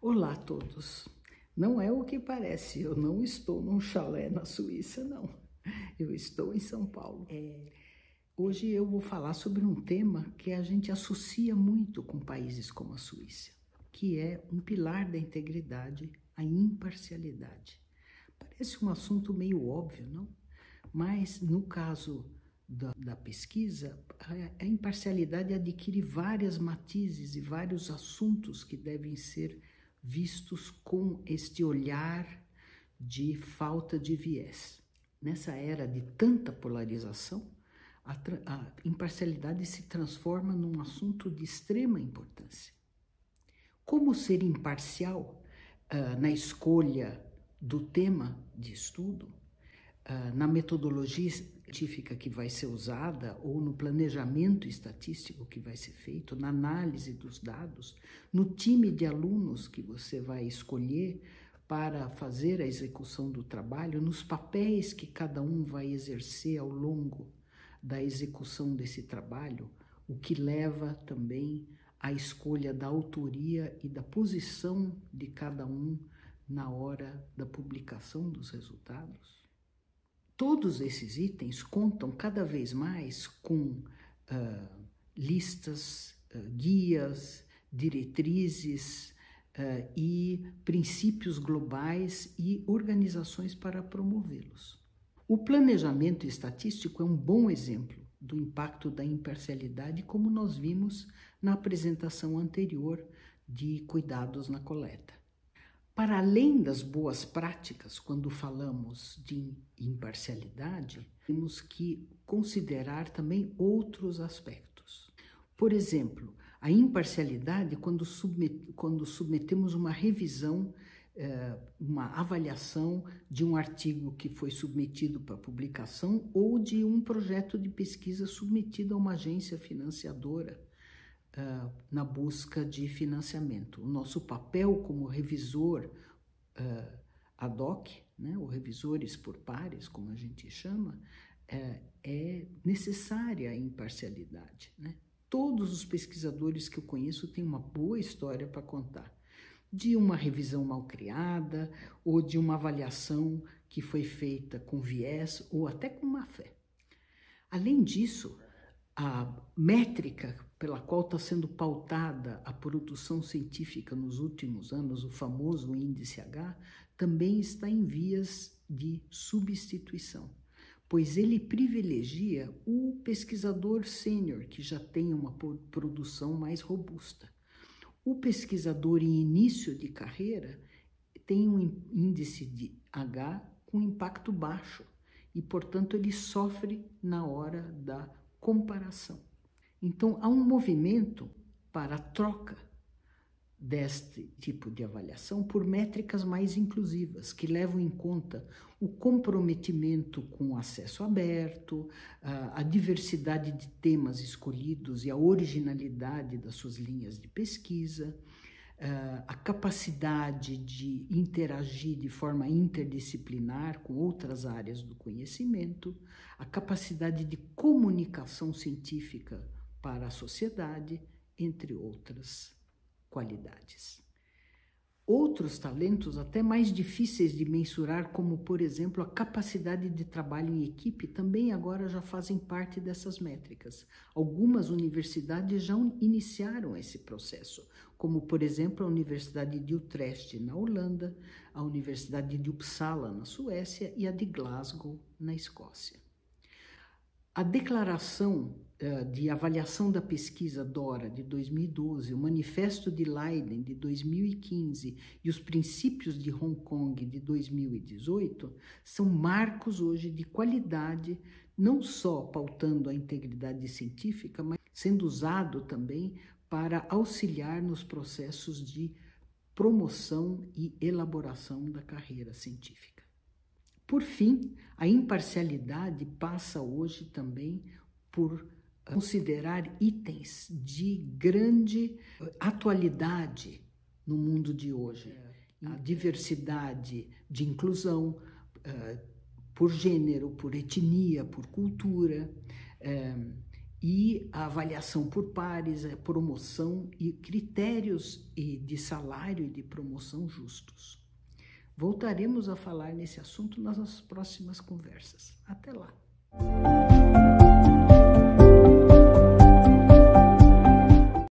Olá a todos. Não é o que parece, eu não estou num chalé na Suíça, não. Eu estou em São Paulo. É, hoje eu vou falar sobre um tema que a gente associa muito com países como a Suíça, que é um pilar da integridade, a imparcialidade. Parece um assunto meio óbvio, não? Mas no caso da, da, pesquisa, a, a imparcialidade adquire várias matizes e vários assuntos que devem ser vistos com este olhar de falta de viés. Nessa era de tanta polarização, a, a imparcialidade se transforma num assunto de extrema importância. Como ser imparcial uh, na escolha do tema de estudo, na metodologia científica que vai ser usada ou no planejamento estatístico que vai ser feito, na análise dos dados, no time de alunos que você vai escolher para fazer a execução do trabalho, nos papéis que cada um vai exercer ao longo da execução desse trabalho, o que leva também à escolha da autoria e da posição de cada um na hora da publicação dos resultados. Todos esses itens contam cada vez mais com uh, listas, uh, guias, diretrizes uh, e princípios globais e organizações para promovê-los. O planejamento estatístico é um bom exemplo do impacto da imparcialidade, como nós vimos na apresentação anterior de cuidados na coleta. Para além das boas práticas, quando falamos de imparcialidade, temos que considerar também outros aspectos. Por exemplo, a imparcialidade quando, submet, quando submetemos uma revisão, eh, uma avaliação de um artigo que foi submetido para publicação ou de um projeto de pesquisa submetido a uma agência financiadora uh, na busca de financiamento. O nosso papel como revisor uh, ad hoc, né, ou revisores por pares, como a gente chama, uh, é necessária a imparcialidade. Né? Todos os pesquisadores que eu conheço têm uma boa história para contar de uma revisão mal criada ou de uma avaliação que foi feita com viés ou até com má fé. Além disso, a métrica pela qual está sendo pautada a produção científica nos últimos anos, o famoso índice H, também está em vias de substituição, pois ele privilegia o pesquisador sênior, que já tem uma produção mais robusta. O pesquisador em início de carreira tem um índice de H com impacto baixo e, portanto, ele sofre na hora da comparação. Então, há um movimento para a troca deste tipo de avaliação por métricas mais inclusivas, que levam em conta o comprometimento com o acesso aberto, a diversidade de temas escolhidos e a originalidade das suas linhas de pesquisa, a capacidade de interagir de forma interdisciplinar com outras áreas do conhecimento, a capacidade de comunicação científica para a sociedade, entre outras qualidades. Outros talentos, até mais difíceis de mensurar, como por exemplo a capacidade de trabalho em equipe, também agora já fazem parte dessas métricas. Algumas universidades já iniciaram esse processo, como por exemplo a Universidade de Utrecht, na Holanda, a Universidade de Uppsala, na Suécia e a de Glasgow, na Escócia. A declaração uh, de avaliação da pesquisa DORA de 2012, o Manifesto de Leiden de 2015 e os princípios de Hong Kong de 2018 são marcos hoje de qualidade, não só pautando a integridade científica, mas sendo usado também para auxiliar nos processos de promoção e elaboração da carreira científica. Por fim, a imparcialidade passa hoje também por considerar itens de grande atualidade no mundo de hoje. A diversidade de inclusão uh, por gênero, por etnia, por cultura, e a avaliação por pares, a promoção e critérios de salário e de promoção justos. Voltaremos a falar nesse assunto nas próximas conversas. Até lá!